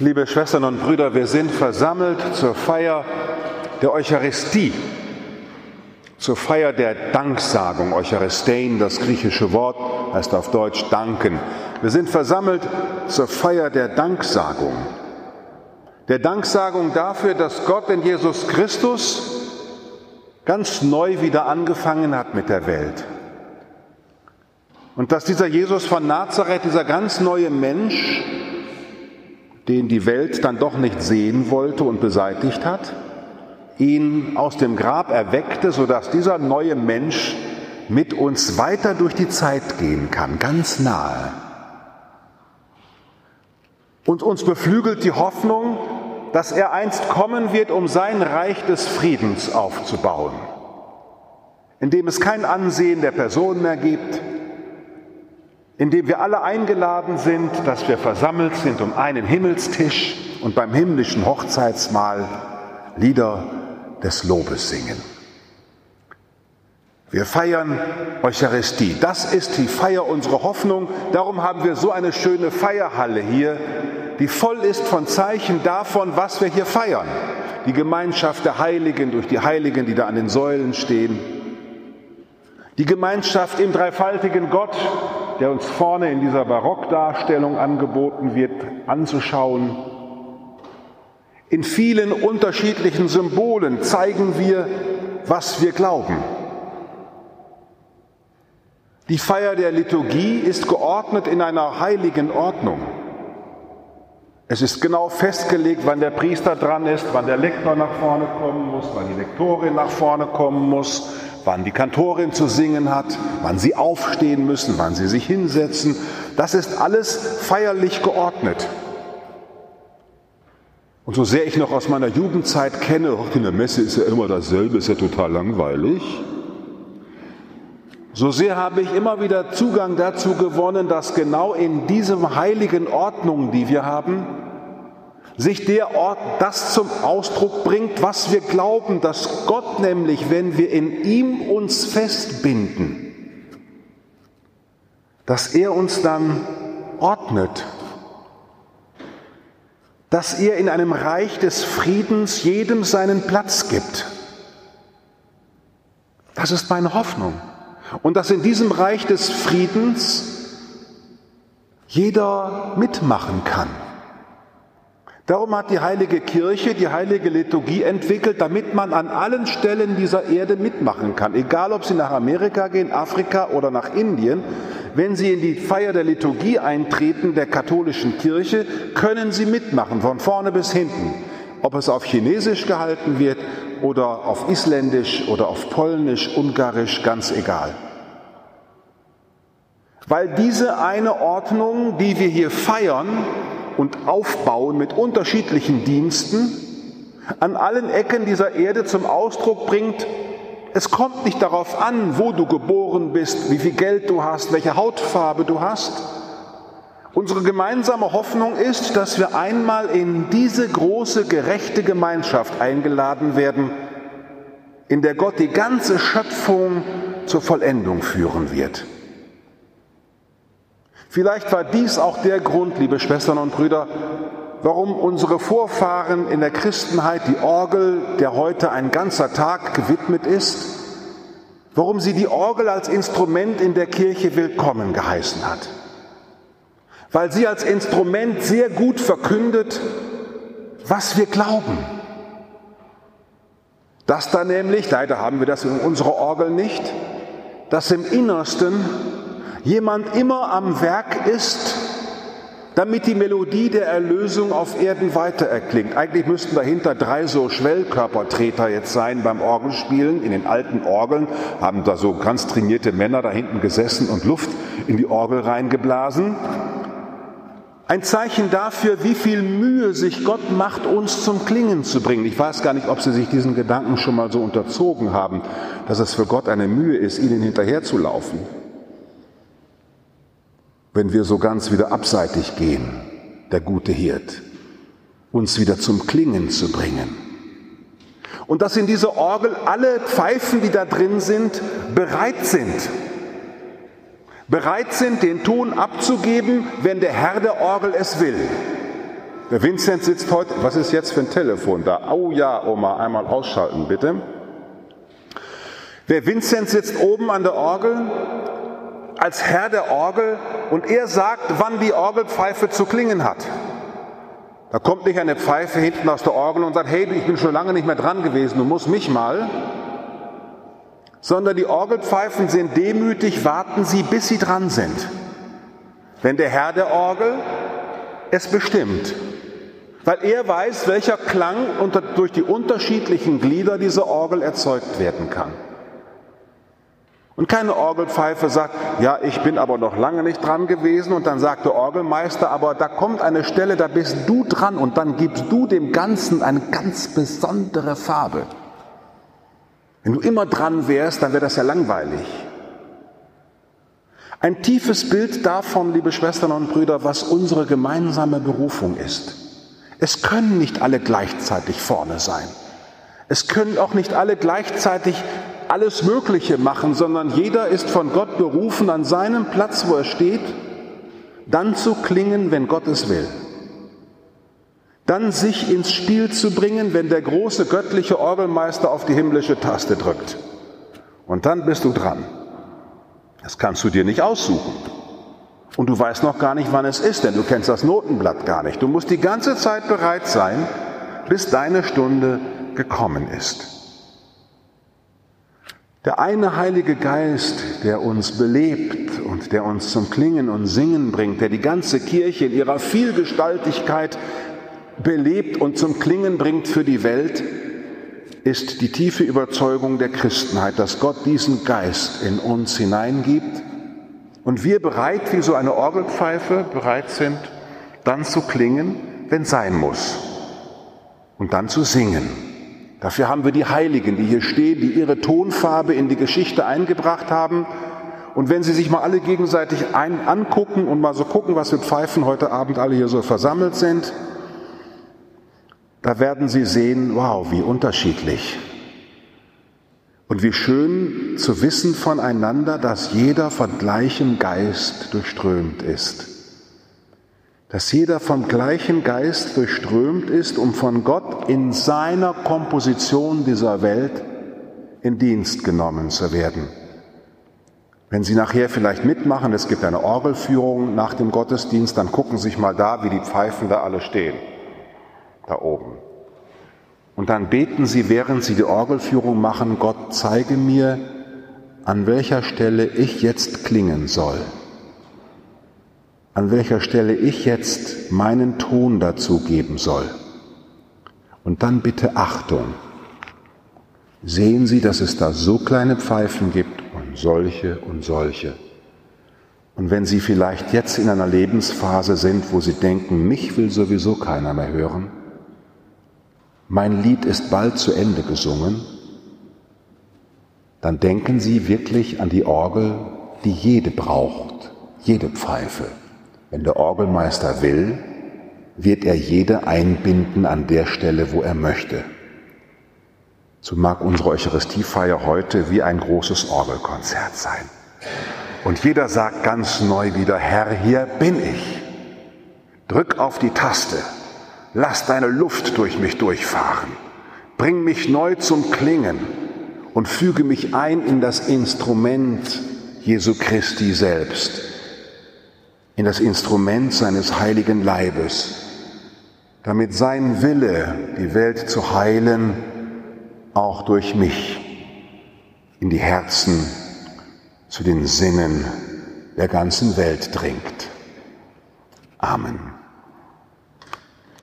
Liebe Schwestern und Brüder, wir sind versammelt zur Feier der Eucharistie, zur Feier der Danksagung. Eucharistein, das griechische Wort, heißt auf Deutsch danken. Wir sind versammelt zur Feier der Danksagung. Der Danksagung dafür, dass Gott in Jesus Christus ganz neu wieder angefangen hat mit der Welt. Und dass dieser Jesus von Nazareth, dieser ganz neue Mensch, den die Welt dann doch nicht sehen wollte und beseitigt hat, ihn aus dem Grab erweckte, sodass dieser neue Mensch mit uns weiter durch die Zeit gehen kann, ganz nahe. Und uns beflügelt die Hoffnung, dass er einst kommen wird, um sein Reich des Friedens aufzubauen, in dem es kein Ansehen der Person mehr gibt, in dem wir alle eingeladen sind, dass wir versammelt sind um einen Himmelstisch und beim himmlischen Hochzeitsmahl Lieder des Lobes singen. Wir feiern Eucharistie. Das ist die Feier unserer Hoffnung. Darum haben wir so eine schöne Feierhalle hier, die voll ist von Zeichen davon, was wir hier feiern. Die Gemeinschaft der Heiligen durch die Heiligen, die da an den Säulen stehen. Die Gemeinschaft im dreifaltigen Gott, der uns vorne in dieser Barockdarstellung angeboten wird, anzuschauen. In vielen unterschiedlichen Symbolen zeigen wir, was wir glauben. Die Feier der Liturgie ist geordnet in einer heiligen Ordnung. Es ist genau festgelegt, wann der Priester dran ist, wann der Lektor nach vorne kommen muss, wann die Lektorin nach vorne kommen muss, wann die Kantorin zu singen hat, wann sie aufstehen müssen, wann sie sich hinsetzen. Das ist alles feierlich geordnet. Und so sehr ich noch aus meiner Jugendzeit kenne, in der Messe ist ja immer dasselbe, ist ja total langweilig. So sehr habe ich immer wieder Zugang dazu gewonnen, dass genau in diesem heiligen Ordnung, die wir haben, sich der Ort das zum Ausdruck bringt, was wir glauben, dass Gott nämlich, wenn wir in ihm uns festbinden, dass er uns dann ordnet, dass er in einem Reich des Friedens jedem seinen Platz gibt. Das ist meine Hoffnung. Und dass in diesem Reich des Friedens jeder mitmachen kann. Darum hat die heilige Kirche die heilige Liturgie entwickelt, damit man an allen Stellen dieser Erde mitmachen kann. Egal, ob Sie nach Amerika gehen, Afrika oder nach Indien, wenn Sie in die Feier der Liturgie eintreten der katholischen Kirche, können Sie mitmachen, von vorne bis hinten. Ob es auf Chinesisch gehalten wird oder auf Isländisch oder auf Polnisch, Ungarisch, ganz egal. Weil diese eine Ordnung, die wir hier feiern und aufbauen mit unterschiedlichen Diensten, an allen Ecken dieser Erde zum Ausdruck bringt, es kommt nicht darauf an, wo du geboren bist, wie viel Geld du hast, welche Hautfarbe du hast. Unsere gemeinsame Hoffnung ist, dass wir einmal in diese große gerechte Gemeinschaft eingeladen werden, in der Gott die ganze Schöpfung zur Vollendung führen wird. Vielleicht war dies auch der Grund, liebe Schwestern und Brüder, warum unsere Vorfahren in der Christenheit die Orgel, der heute ein ganzer Tag gewidmet ist, warum sie die Orgel als Instrument in der Kirche willkommen geheißen hat. Weil sie als Instrument sehr gut verkündet, was wir glauben. Dass da nämlich, leider haben wir das in unserer Orgel nicht, dass im Innersten jemand immer am Werk ist, damit die Melodie der Erlösung auf Erden weiter erklingt. Eigentlich müssten dahinter drei so Schwellkörpertreter jetzt sein beim Orgelspielen. In den alten Orgeln haben da so ganz trainierte Männer da hinten gesessen und Luft in die Orgel reingeblasen. Ein Zeichen dafür, wie viel Mühe sich Gott macht, uns zum Klingen zu bringen. Ich weiß gar nicht, ob Sie sich diesen Gedanken schon mal so unterzogen haben, dass es für Gott eine Mühe ist, Ihnen hinterherzulaufen wenn wir so ganz wieder abseitig gehen, der gute Hirt, uns wieder zum Klingen zu bringen. Und dass in dieser Orgel alle Pfeifen, die da drin sind, bereit sind. Bereit sind, den Ton abzugeben, wenn der Herr der Orgel es will. Der Vincent sitzt heute, was ist jetzt für ein Telefon da? Oh ja, Oma, einmal ausschalten bitte. Der Vincent sitzt oben an der Orgel als Herr der Orgel und er sagt, wann die Orgelpfeife zu klingen hat. Da kommt nicht eine Pfeife hinten aus der Orgel und sagt, hey, ich bin schon lange nicht mehr dran gewesen, du musst mich mal. Sondern die Orgelpfeifen sind demütig, warten sie, bis sie dran sind. Wenn der Herr der Orgel es bestimmt. Weil er weiß, welcher Klang unter, durch die unterschiedlichen Glieder dieser Orgel erzeugt werden kann. Und keine Orgelpfeife sagt, ja, ich bin aber noch lange nicht dran gewesen. Und dann sagt der Orgelmeister, aber da kommt eine Stelle, da bist du dran und dann gibst du dem Ganzen eine ganz besondere Farbe. Wenn du immer dran wärst, dann wäre das ja langweilig. Ein tiefes Bild davon, liebe Schwestern und Brüder, was unsere gemeinsame Berufung ist. Es können nicht alle gleichzeitig vorne sein. Es können auch nicht alle gleichzeitig alles Mögliche machen, sondern jeder ist von Gott berufen, an seinem Platz, wo er steht, dann zu klingen, wenn Gott es will. Dann sich ins Spiel zu bringen, wenn der große göttliche Orgelmeister auf die himmlische Taste drückt. Und dann bist du dran. Das kannst du dir nicht aussuchen. Und du weißt noch gar nicht, wann es ist, denn du kennst das Notenblatt gar nicht. Du musst die ganze Zeit bereit sein, bis deine Stunde gekommen ist. Der eine Heilige Geist, der uns belebt und der uns zum Klingen und Singen bringt, der die ganze Kirche in ihrer Vielgestaltigkeit belebt und zum Klingen bringt für die Welt, ist die tiefe Überzeugung der Christenheit, dass Gott diesen Geist in uns hineingibt und wir bereit, wie so eine Orgelpfeife, bereit sind, dann zu klingen, wenn sein muss und dann zu singen Dafür haben wir die Heiligen, die hier stehen, die ihre Tonfarbe in die Geschichte eingebracht haben. Und wenn Sie sich mal alle gegenseitig ein angucken und mal so gucken, was für Pfeifen heute Abend alle hier so versammelt sind, da werden Sie sehen, wow, wie unterschiedlich. Und wie schön zu wissen voneinander, dass jeder von gleichem Geist durchströmt ist dass jeder vom gleichen Geist durchströmt ist, um von Gott in seiner Komposition dieser Welt in Dienst genommen zu werden. Wenn Sie nachher vielleicht mitmachen, es gibt eine Orgelführung nach dem Gottesdienst, dann gucken Sie sich mal da, wie die Pfeifen da alle stehen, da oben. Und dann beten Sie, während Sie die Orgelführung machen, Gott zeige mir, an welcher Stelle ich jetzt klingen soll an welcher Stelle ich jetzt meinen Ton dazu geben soll. Und dann bitte Achtung. Sehen Sie, dass es da so kleine Pfeifen gibt und solche und solche. Und wenn Sie vielleicht jetzt in einer Lebensphase sind, wo Sie denken, mich will sowieso keiner mehr hören, mein Lied ist bald zu Ende gesungen, dann denken Sie wirklich an die Orgel, die jede braucht, jede Pfeife. Wenn der Orgelmeister will, wird er jede einbinden an der Stelle, wo er möchte. So mag unsere Eucharistiefeier heute wie ein großes Orgelkonzert sein. Und jeder sagt ganz neu wieder, Herr, hier bin ich. Drück auf die Taste, lass deine Luft durch mich durchfahren, bring mich neu zum Klingen und füge mich ein in das Instrument Jesu Christi selbst in das Instrument seines heiligen Leibes, damit sein Wille, die Welt zu heilen, auch durch mich in die Herzen zu den Sinnen der ganzen Welt dringt. Amen.